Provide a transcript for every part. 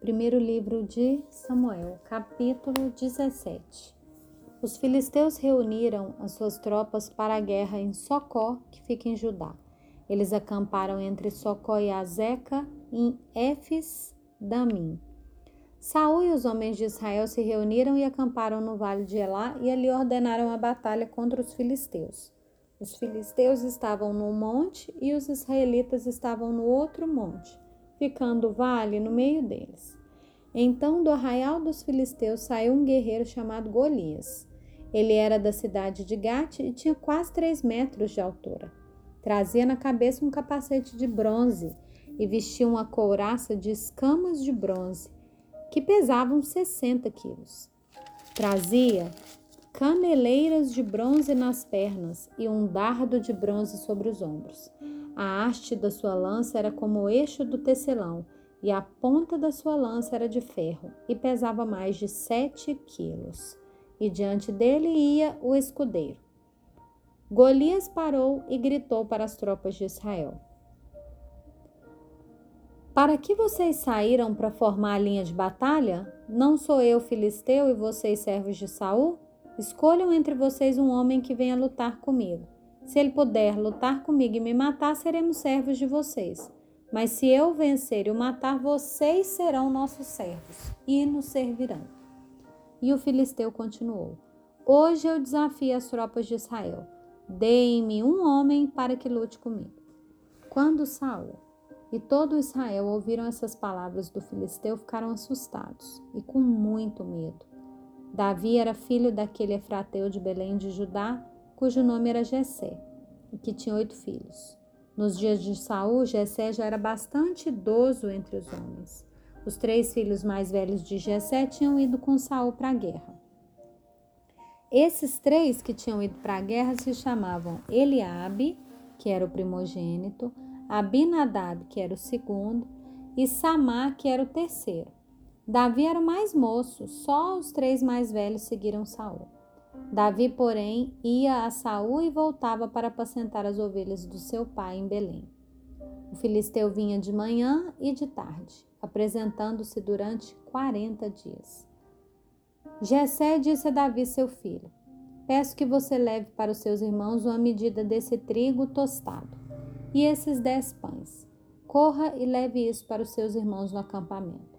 Primeiro livro de Samuel, capítulo 17. Os filisteus reuniram as suas tropas para a guerra em Socó, que fica em Judá. Eles acamparam entre Socó e Azeca, em Éfes Damim. Saul e os homens de Israel se reuniram e acamparam no vale de Elá e ali ordenaram a batalha contra os filisteus. Os filisteus estavam num monte e os israelitas estavam no outro monte ficando o vale no meio deles. Então, do arraial dos filisteus saiu um guerreiro chamado Golias. Ele era da cidade de Gate e tinha quase três metros de altura. Trazia na cabeça um capacete de bronze e vestia uma couraça de escamas de bronze, que pesavam 60 quilos. Trazia caneleiras de bronze nas pernas e um dardo de bronze sobre os ombros. A haste da sua lança era como o eixo do tecelão, e a ponta da sua lança era de ferro, e pesava mais de sete quilos. E diante dele ia o escudeiro. Golias parou e gritou para as tropas de Israel: Para que vocês saíram para formar a linha de batalha? Não sou eu filisteu e vocês servos de Saul? Escolham entre vocês um homem que venha lutar comigo. Se ele puder lutar comigo e me matar, seremos servos de vocês. Mas se eu vencer e o matar, vocês serão nossos servos e nos servirão. E o filisteu continuou: Hoje eu desafio as tropas de Israel. Deem-me um homem para que lute comigo. Quando Saul e todo Israel ouviram essas palavras do filisteu, ficaram assustados e com muito medo. Davi era filho daquele efrateu de Belém de Judá cujo nome era Jessé, e que tinha oito filhos. Nos dias de Saul, Jessé já era bastante idoso entre os homens. Os três filhos mais velhos de Jessé tinham ido com Saul para a guerra. Esses três que tinham ido para a guerra se chamavam Eliabe, que era o primogênito, Abinadab, que era o segundo, e Samá, que era o terceiro. Davi era o mais moço, só os três mais velhos seguiram Saul. Davi, porém, ia a Saul e voltava para apacentar as ovelhas do seu pai em Belém. O filisteu vinha de manhã e de tarde, apresentando-se durante quarenta dias. Jessé disse a Davi, seu filho: Peço que você leve para os seus irmãos uma medida desse trigo tostado e esses dez pães. Corra e leve isso para os seus irmãos no acampamento.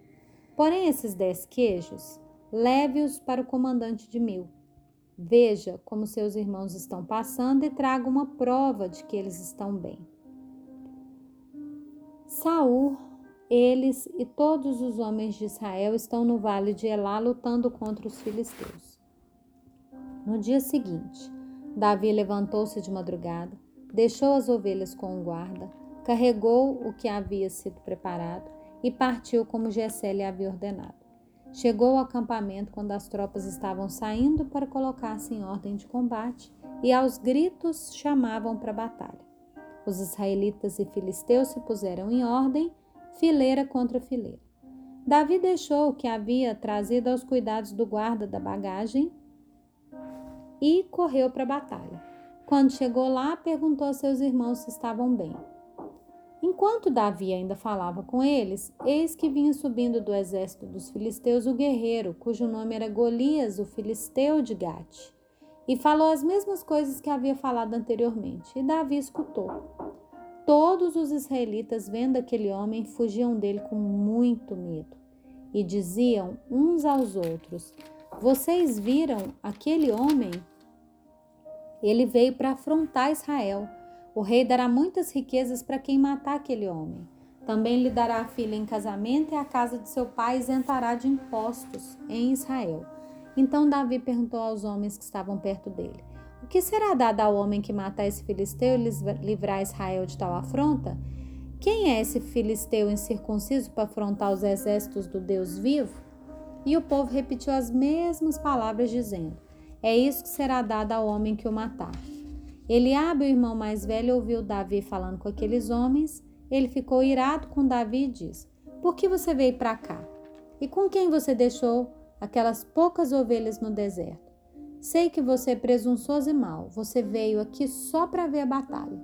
Porém, esses dez queijos, leve-os para o comandante de mil Veja como seus irmãos estão passando e traga uma prova de que eles estão bem. Saul, eles e todos os homens de Israel estão no vale de Elá lutando contra os filisteus. No dia seguinte, Davi levantou-se de madrugada, deixou as ovelhas com o guarda, carregou o que havia sido preparado e partiu como Jessé lhe havia ordenado. Chegou ao acampamento quando as tropas estavam saindo para colocar-se em ordem de combate e aos gritos chamavam para batalha. Os israelitas e filisteus se puseram em ordem, fileira contra fileira. Davi deixou o que havia trazido aos cuidados do guarda da bagagem e correu para a batalha. Quando chegou lá, perguntou a seus irmãos se estavam bem. Enquanto Davi ainda falava com eles, eis que vinha subindo do exército dos filisteus o guerreiro, cujo nome era Golias, o filisteu de Gate, e falou as mesmas coisas que havia falado anteriormente, e Davi escutou. Todos os israelitas, vendo aquele homem, fugiam dele com muito medo, e diziam uns aos outros: Vocês viram aquele homem? Ele veio para afrontar Israel o rei dará muitas riquezas para quem matar aquele homem. Também lhe dará a filha em casamento e a casa de seu pai isentará de impostos em Israel. Então Davi perguntou aos homens que estavam perto dele: O que será dado ao homem que matar esse filisteu e livrar Israel de tal afronta? Quem é esse filisteu incircunciso para afrontar os exércitos do Deus vivo? E o povo repetiu as mesmas palavras, dizendo: É isso que será dado ao homem que o matar. Eliabe, o irmão mais velho, ouviu Davi falando com aqueles homens. Ele ficou irado com Davi e disse: Por que você veio para cá? E com quem você deixou aquelas poucas ovelhas no deserto? Sei que você é presunçoso e mau. Você veio aqui só para ver a batalha.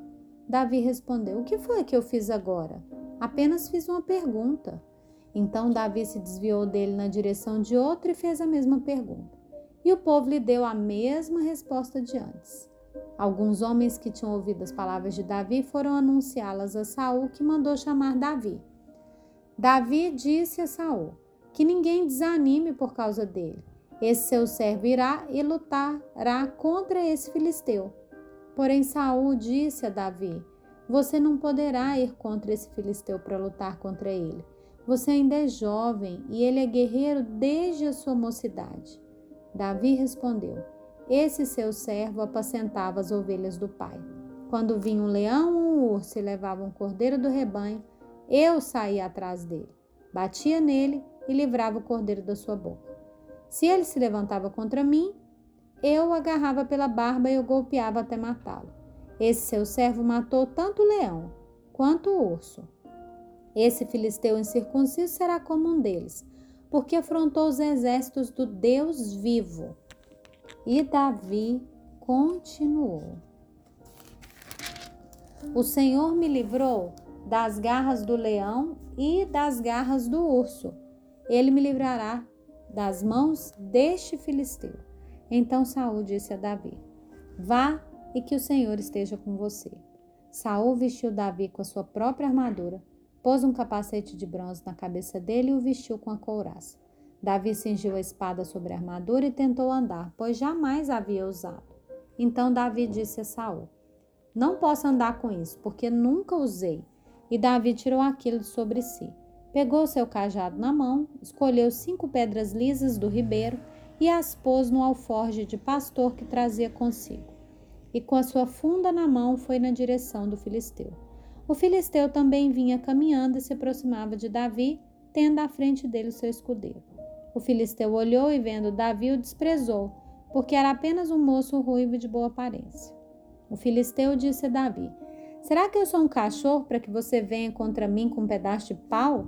Davi respondeu: O que foi que eu fiz agora? Apenas fiz uma pergunta. Então Davi se desviou dele na direção de outro e fez a mesma pergunta. E o povo lhe deu a mesma resposta de antes. Alguns homens que tinham ouvido as palavras de Davi foram anunciá-las a Saul, que mandou chamar Davi. Davi disse a Saul que ninguém desanime por causa dele. Esse seu servo irá e lutará contra esse filisteu. Porém Saul disse a Davi: Você não poderá ir contra esse filisteu para lutar contra ele. Você ainda é jovem e ele é guerreiro desde a sua mocidade. Davi respondeu: Esse seu servo apacentava as ovelhas do pai. Quando vinha um leão ou um urso e levava um cordeiro do rebanho, eu saía atrás dele, batia nele e livrava o cordeiro da sua boca. Se ele se levantava contra mim, eu o agarrava pela barba e o golpeava até matá-lo. Esse seu servo matou tanto o leão quanto o urso. Esse filisteu incircunciso será como um deles, porque afrontou os exércitos do Deus vivo. E Davi continuou: O Senhor me livrou das garras do leão e das garras do urso. Ele me livrará das mãos deste filisteu. Então Saul disse a Davi: Vá e que o Senhor esteja com você. Saul vestiu Davi com a sua própria armadura Pôs um capacete de bronze na cabeça dele e o vestiu com a couraça. Davi cingiu a espada sobre a armadura e tentou andar, pois jamais havia usado. Então Davi disse a Saul: Não posso andar com isso, porque nunca usei. E Davi tirou aquilo de sobre si. Pegou seu cajado na mão, escolheu cinco pedras lisas do ribeiro e as pôs no alforge de pastor que trazia consigo. E com a sua funda na mão foi na direção do filisteu. O filisteu também vinha caminhando e se aproximava de Davi, tendo à frente dele o seu escudeiro. O filisteu olhou e, vendo Davi, o desprezou, porque era apenas um moço ruivo de boa aparência. O filisteu disse a Davi: Será que eu sou um cachorro para que você venha contra mim com um pedaço de pau?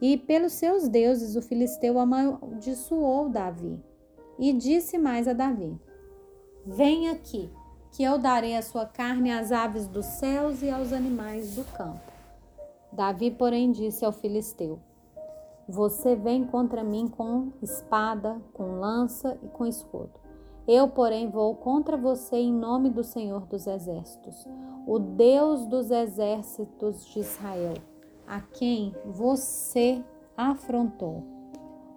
E pelos seus deuses, o filisteu amaldiçoou Davi. E disse mais a Davi: Vem aqui que eu darei a sua carne às aves dos céus e aos animais do campo. Davi, porém, disse ao filisteu: Você vem contra mim com espada, com lança e com escudo. Eu, porém, vou contra você em nome do Senhor dos Exércitos, o Deus dos exércitos de Israel, a quem você afrontou.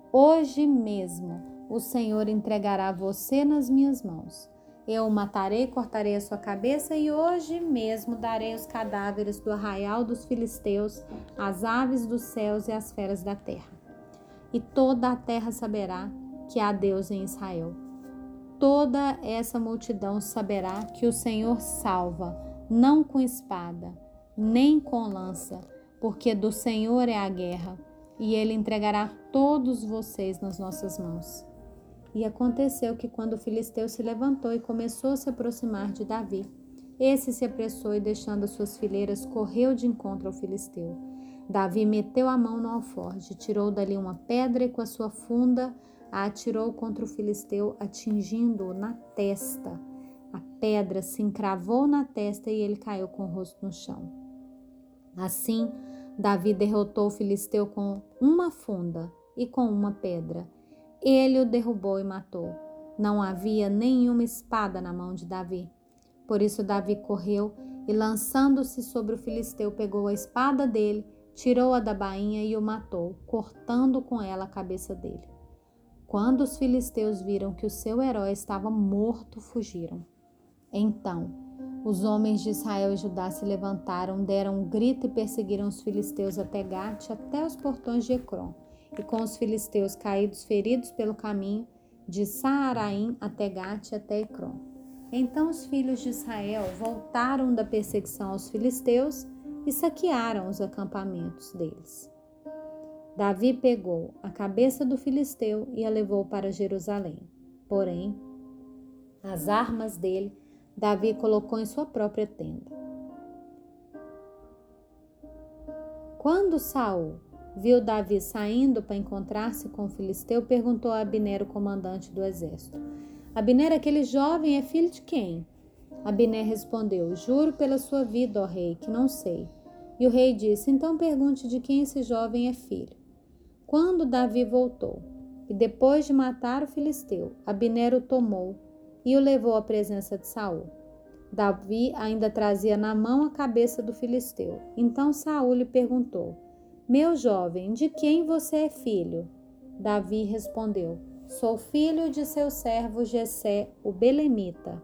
Hoje mesmo o Senhor entregará você nas minhas mãos eu o matarei, cortarei a sua cabeça e hoje mesmo darei os cadáveres do arraial dos filisteus, às aves dos céus e às feras da terra. E toda a terra saberá que há Deus em Israel. Toda essa multidão saberá que o Senhor salva, não com espada, nem com lança, porque do Senhor é a guerra, e ele entregará todos vocês nas nossas mãos. E aconteceu que, quando o filisteu se levantou e começou a se aproximar de Davi, esse se apressou e, deixando as suas fileiras, correu de encontro ao filisteu. Davi meteu a mão no alforge, tirou dali uma pedra e, com a sua funda, a atirou contra o filisteu, atingindo-o na testa. A pedra se encravou na testa e ele caiu com o rosto no chão. Assim, Davi derrotou o filisteu com uma funda e com uma pedra. Ele o derrubou e matou. Não havia nenhuma espada na mão de Davi. Por isso Davi correu e, lançando-se sobre o filisteu, pegou a espada dele, tirou-a da bainha e o matou, cortando com ela a cabeça dele. Quando os filisteus viram que o seu herói estava morto, fugiram. Então, os homens de Israel e Judá se levantaram, deram um grito e perseguiram os filisteus até Gate, até os portões de Ecrom e com os filisteus caídos feridos pelo caminho de Saaraim até Gate até Ecrom. Então os filhos de Israel voltaram da perseguição aos filisteus e saquearam os acampamentos deles. Davi pegou a cabeça do filisteu e a levou para Jerusalém. Porém, as armas dele Davi colocou em sua própria tenda. Quando Saul viu Davi saindo para encontrar-se com o filisteu, perguntou a Abner, o comandante do exército: Abner, aquele jovem é filho de quem? Abner respondeu: Juro pela sua vida, ó rei, que não sei. E o rei disse: Então pergunte de quem esse jovem é filho. Quando Davi voltou, e depois de matar o filisteu, Abner o tomou e o levou à presença de Saul. Davi ainda trazia na mão a cabeça do filisteu. Então Saul lhe perguntou: Meu jovem, de quem você é filho? Davi respondeu: Sou filho de seu servo Jessé, o belemita.